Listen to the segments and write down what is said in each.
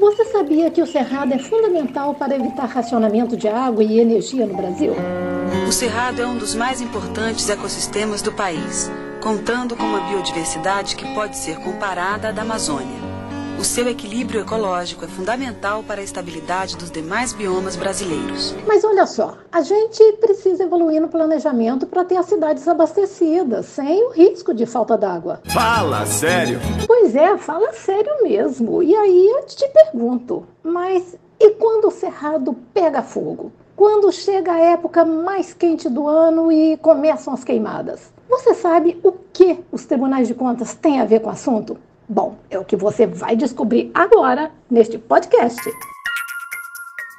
Você sabia que o cerrado é fundamental para evitar racionamento de água e energia no Brasil? O cerrado é um dos mais importantes ecossistemas do país, contando com uma biodiversidade que pode ser comparada à da Amazônia. O seu equilíbrio ecológico é fundamental para a estabilidade dos demais biomas brasileiros. Mas olha só, a gente precisa evoluir no planejamento para ter as cidades abastecidas, sem o risco de falta d'água. Fala sério! Pois é, fala sério mesmo. E aí eu te pergunto, mas e quando o cerrado pega fogo? Quando chega a época mais quente do ano e começam as queimadas? Você sabe o que os tribunais de contas têm a ver com o assunto? Bom, é o que você vai descobrir agora neste podcast.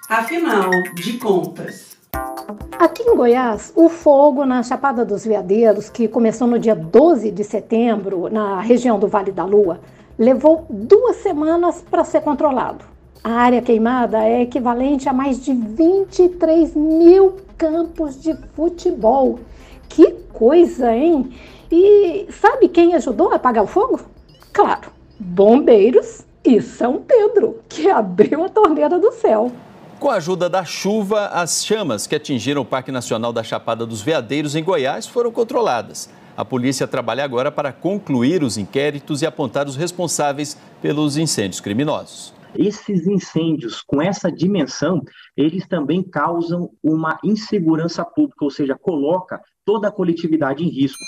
Afinal de contas. Aqui em Goiás, o fogo na Chapada dos Veadeiros, que começou no dia 12 de setembro, na região do Vale da Lua, levou duas semanas para ser controlado. A área queimada é equivalente a mais de 23 mil campos de futebol. Que coisa, hein? E sabe quem ajudou a apagar o fogo? Claro, bombeiros e São Pedro, que abriu a torneira do céu. Com a ajuda da chuva, as chamas que atingiram o Parque Nacional da Chapada dos Veadeiros, em Goiás, foram controladas. A polícia trabalha agora para concluir os inquéritos e apontar os responsáveis pelos incêndios criminosos. Esses incêndios com essa dimensão, eles também causam uma insegurança pública, ou seja, coloca toda a coletividade em risco.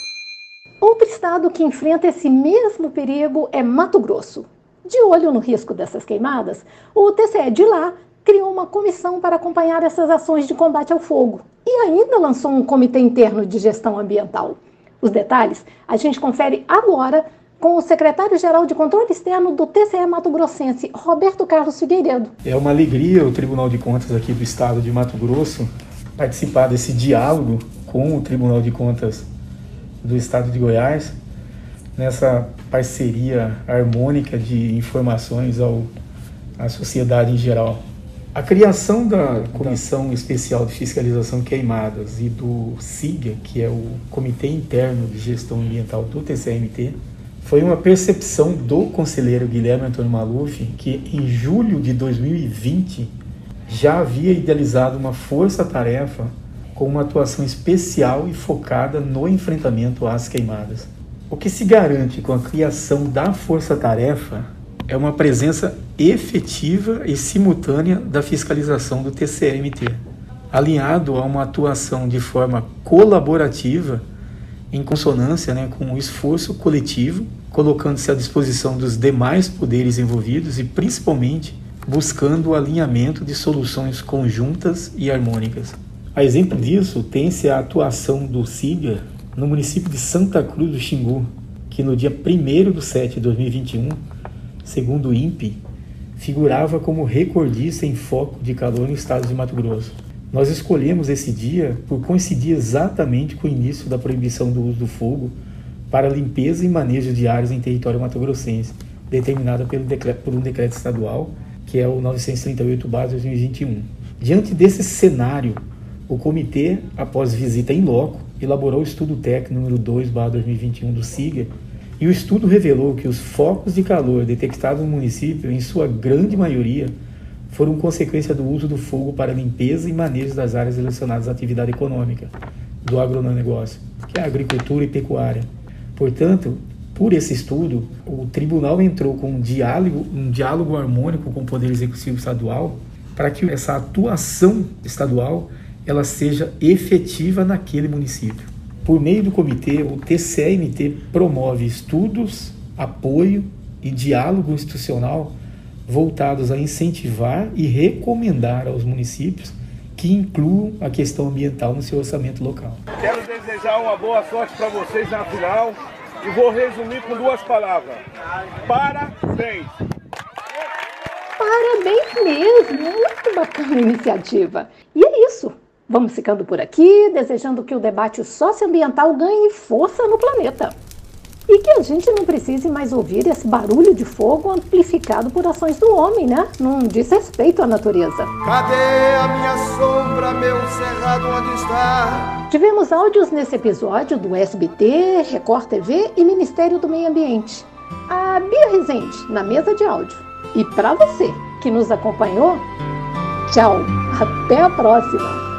Outro estado que enfrenta esse mesmo perigo é Mato Grosso. De olho no risco dessas queimadas, o TCE de lá criou uma comissão para acompanhar essas ações de combate ao fogo e ainda lançou um comitê interno de gestão ambiental. Os detalhes a gente confere agora com o secretário-geral de Controle Externo do TCE Mato Grossense, Roberto Carlos Figueiredo. É uma alegria o Tribunal de Contas aqui do Estado de Mato Grosso participar desse diálogo com o Tribunal de Contas do Estado de Goiás, nessa parceria harmônica de informações ao, à sociedade em geral. A criação da Comissão Especial de Fiscalização de Queimadas e do SIGA, que é o Comitê Interno de Gestão Ambiental do TCMT, foi uma percepção do conselheiro Guilherme Antônio Maluf, que em julho de 2020 já havia idealizado uma força-tarefa com uma atuação especial e focada no enfrentamento às queimadas. O que se garante com a criação da força-tarefa é uma presença efetiva e simultânea da fiscalização do TCMT, alinhado a uma atuação de forma colaborativa, em consonância né, com o esforço coletivo, colocando-se à disposição dos demais poderes envolvidos e, principalmente, buscando o alinhamento de soluções conjuntas e harmônicas. A exemplo disso, tem-se a atuação do SIGA no município de Santa Cruz do Xingu, que no dia 1 de 7 de 2021, segundo o INPE, figurava como recordista em foco de calor no estado de Mato Grosso. Nós escolhemos esse dia por coincidir exatamente com o início da proibição do uso do fogo para limpeza e manejo de áreas em território mato-grossense, determinada pelo decreto, por um decreto estadual, que é o 938-2021. Diante desse cenário o comitê, após visita em loco, elaborou o estudo técnico número 2/2021 do SIGA, e o estudo revelou que os focos de calor detectados no município, em sua grande maioria, foram consequência do uso do fogo para limpeza e manejo das áreas relacionadas à atividade econômica do agronegócio, que é a agricultura e pecuária. Portanto, por esse estudo, o tribunal entrou com um diálogo, um diálogo harmônico com o Poder Executivo Estadual para que essa atuação estadual ela seja efetiva naquele município. Por meio do comitê, o TCMT promove estudos, apoio e diálogo institucional voltados a incentivar e recomendar aos municípios que incluam a questão ambiental no seu orçamento local. Quero desejar uma boa sorte para vocês na final e vou resumir com duas palavras: parabéns! Parabéns mesmo! Muito bacana a iniciativa. E é. Vamos ficando por aqui, desejando que o debate socioambiental ganhe força no planeta. E que a gente não precise mais ouvir esse barulho de fogo amplificado por ações do homem, né? Não diz respeito à natureza. Cadê a minha sombra, meu cerrado onde está? Tivemos áudios nesse episódio do SBT, Record TV e Ministério do Meio Ambiente. A Bia Rezende, na mesa de áudio. E para você que nos acompanhou. Tchau, até a próxima!